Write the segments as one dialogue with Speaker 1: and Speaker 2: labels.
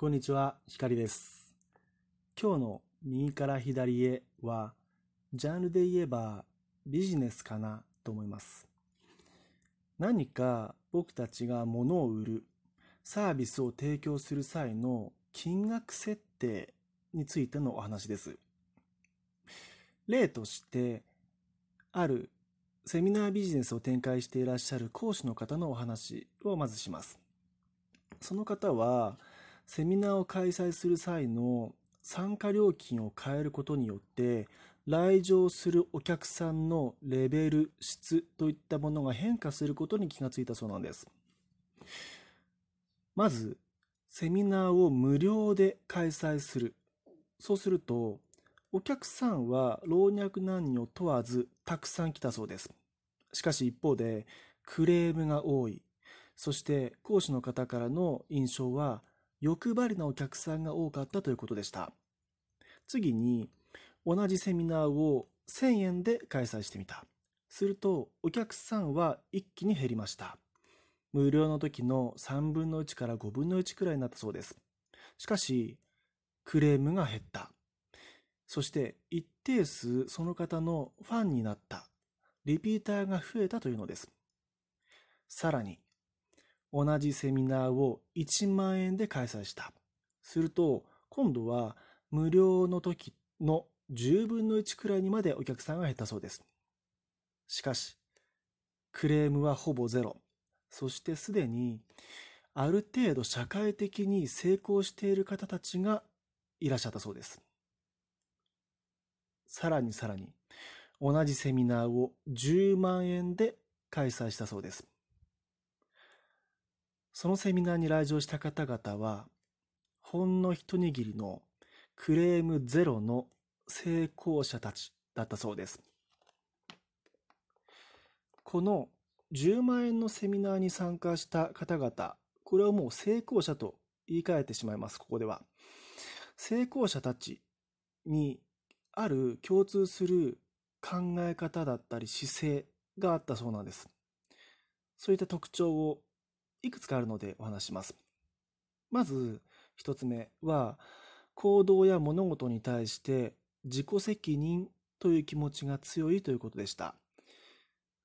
Speaker 1: こんにちは、ひかりです。今日の右から左へは、ジャンルで言えばビジネスかなと思います。何か僕たちが物を売る、サービスを提供する際の金額設定についてのお話です。例として、あるセミナービジネスを展開していらっしゃる講師の方のお話をまずします。その方は、セミナーを開催する際の参加料金を変えることによって、来場するお客さんのレベル、質といったものが変化することに気がついたそうなんです。まず、セミナーを無料で開催する。そうすると、お客さんは老若男女問わずたくさん来たそうです。しかし一方で、クレームが多い。そして講師の方からの印象は、欲張りなお客さんが多かったということでした。次に、同じセミナーを1000円で開催してみた。すると、お客さんは一気に減りました。無料の時の3分の1から5分の1くらいになったそうです。しかし、クレームが減った。そして、一定数その方のファンになった。リピーターが増えたというのです。さらに、同じセミナーを1万円で開催した。すると、今度は無料の時の10分の1くらいにまでお客さんが減ったそうです。しかし、クレームはほぼゼロ。そしてすでに、ある程度社会的に成功している方たちがいらっしゃったそうです。さらにさらに、同じセミナーを10万円で開催したそうです。そのセミナーに来場した方々は、ほんの一握りのクレームゼロの成功者たちだったそうです。この10万円のセミナーに参加した方々、これはもう成功者と言い換えてしまいます、ここでは。成功者たちにある共通する考え方だったり姿勢があったそうなんです。そういった特徴をいくつかあるのでお話します。まず一つ目は行動や物事に対して自己責任という気持ちが強いということでした。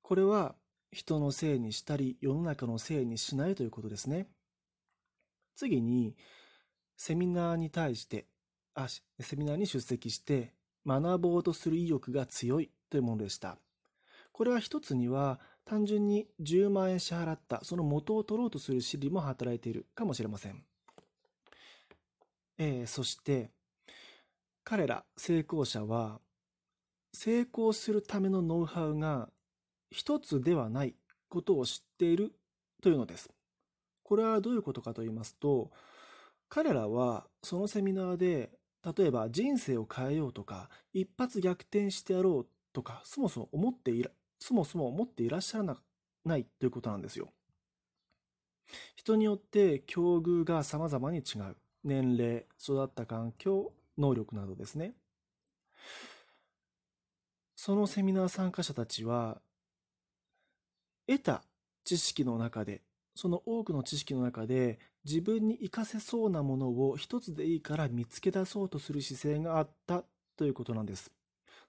Speaker 1: これは人のせいにしたり世の中のせいにしないということですね。次にセミナーに対してあセミナーに出席して学ぼうとする意欲が強いというものでした。これは一つには単純に10万円支払ったその元を取ろうとする心理も働いているかもしれません。えー、そして彼ら成功者は成功するためのノウハウが一つではないことを知っているというのです。これはどういうことかと言いますと彼らはそのセミナーで例えば人生を変えようとか一発逆転してやろうとかそもそも思っていらそもそも思っていらっしゃらないということなんですよ。人によって境遇が様々に違う。年齢、育った環境、能力などですね。そのセミナー参加者たちは、得た知識の中で、その多くの知識の中で、自分に活かせそうなものを一つでいいから見つけ出そうとする姿勢があったということなんです。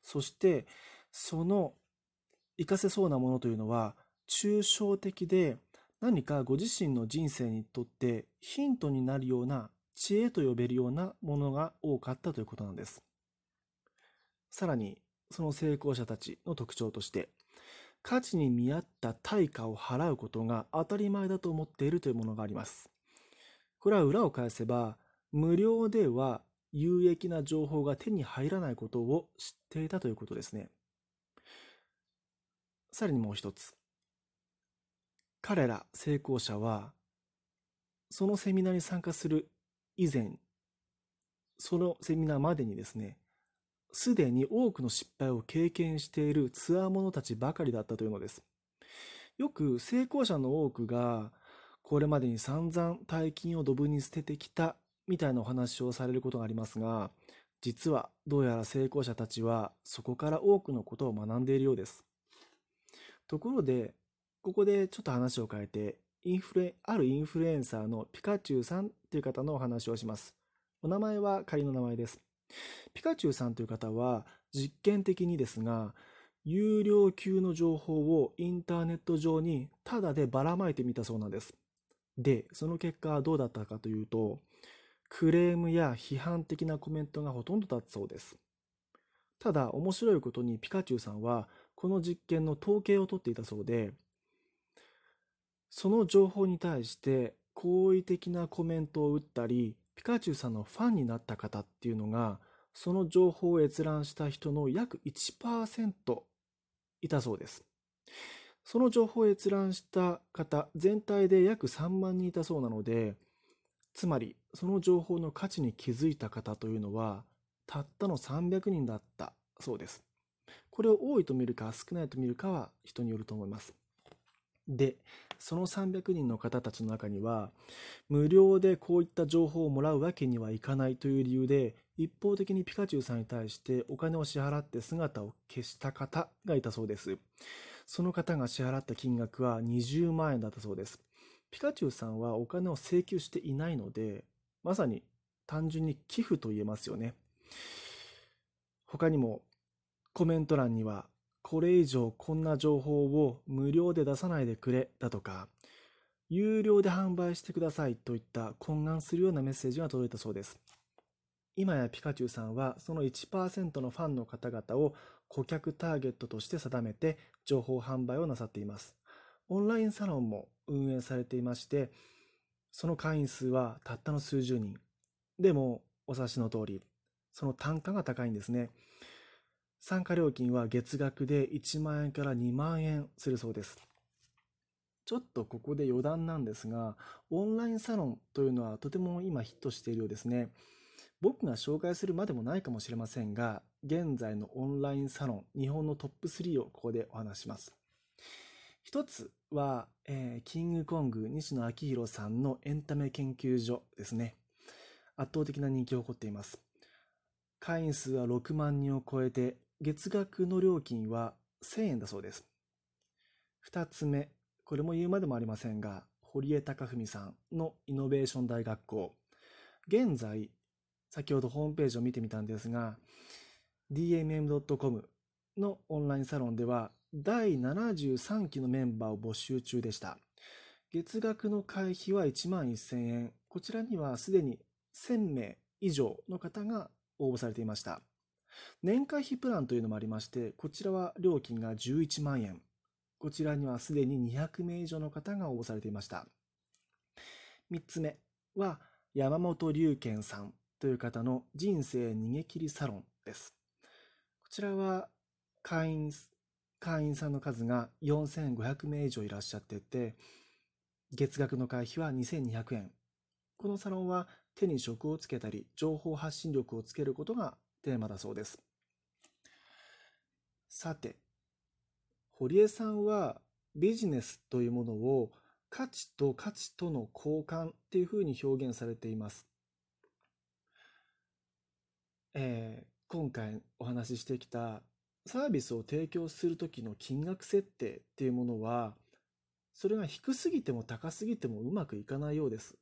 Speaker 1: そして、その活かせそうなものというのは抽象的で何かご自身の人生にとってヒントになるような知恵と呼べるようなものが多かったということなんです。さらにその成功者たちの特徴として価値に見合った対価を払うことが当たり前だと思っているというものがあります。これは裏を返せば無料では有益な情報が手に入らないことを知っていたということですね。さらにもう一つ。彼ら成功者は、そのセミナーに参加する以前、そのセミナーまでにですね、すでに多くの失敗を経験しているツアー者たちばかりだったというのです。よく成功者の多くが、これまでに散々大金をドブに捨ててきたみたいなお話をされることがありますが、実はどうやら成功者たちはそこから多くのことを学んでいるようです。ところで、ここでちょっと話を変えて、インフレ、あるインフルエンサーのピカチュウさんという方のお話をします。お名前は仮の名前です。ピカチュウさんという方は実験的にですが、有料級の情報をインターネット上にタダでばらまいてみたそうなんです。で、その結果はどうだったかというと、クレームや批判的なコメントがほとんどだったそうです。ただ、面白いことにピカチュウさんは、この実験の統計を取っていたそうで、その情報に対して好意的なコメントを打ったり、ピカチュウさんのファンになった方っていうのが、その情報を閲覧した人の約1%いたそうです。その情報を閲覧した方、全体で約3万人いたそうなので、つまり、その情報の価値に気づいた方というのは、たったの300人だったそうです。これを多いと見るか少ないと見るかは人によると思います。で、その300人の方たちの中には、無料でこういった情報をもらうわけにはいかないという理由で、一方的にピカチュウさんに対してお金を支払って姿を消した方がいたそうです。その方が支払った金額は20万円だったそうです。ピカチュウさんはお金を請求していないので、まさに単純に寄付と言えますよね。他にもコメント欄にはこれ以上こんな情報を無料で出さないでくれだとか、有料で販売してくださいといった懇願するようなメッセージが届いたそうです。今やピカチュウさんはその1%のファンの方々を顧客ターゲットとして定めて情報販売をなさっています。オンラインサロンも運営されていまして、その会員数はたったの数十人。でも、お察しの通り、その単価が高いんですね。参加料金は月額で1万円から2万円するそうです。ちょっとここで余談なんですが、オンラインサロンというのはとても今ヒットしているようですね。僕が紹介するまでもないかもしれませんが、現在のオンラインサロン、日本のトップ3をここでお話します。一つは、えー、キングコング西野昭弘さんのエンタメ研究所ですね。圧倒的な人気を誇っています。会員数は6万人を超えて、月額の料金は1000円だそうです。二つ目、これも言うまでもありませんが、堀江貴文さんのイノベーション大学校。現在、先ほどホームページを見てみたんですが、dmm.com のオンラインサロンでは、第73期のメンバーを募集中でした。月額の会費は1万1000円。こちらにはすでに1000名以上の方が応募されていました。年会費プランというのもありまして、こちらは料金が11万円。こちらにはすでに200名以上の方が応募されていました。3つ目は山本龍賢さんという方の人生逃げ切りサロンです。こちらは会員、会員さんの数が4500名以上いらっしゃってて、月額の会費は2200円。このサロンは手に職をつけたり、情報発信力をつけることがテーマだそうです。さて、堀江さんはビジネスというものを価値と価値との交換っていうふうに表現されています。えー、今回お話ししてきたサービスを提供する時の金額設定っていうものは、それが低すぎても高すぎてもうまくいかないようです。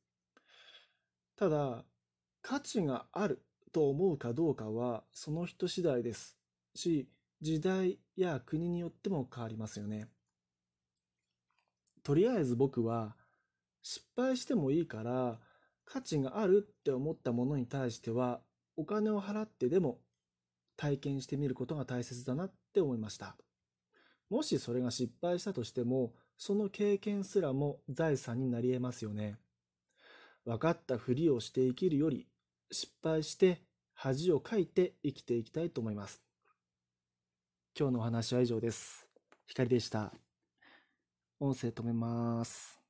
Speaker 1: ただ、価値があると思うかどうかはその人次第ですし、時代や国によっても変わりますよね。とりあえず僕は失敗してもいいから価値があるって思ったものに対してはお金を払ってでも体験してみることが大切だなって思いました。もしそれが失敗したとしてもその経験すらも財産になり得ますよね。分かったふりをして生きるより失敗して恥をかいて生きていきたいと思います。今日のお話は以上です。光でした。音声止めます。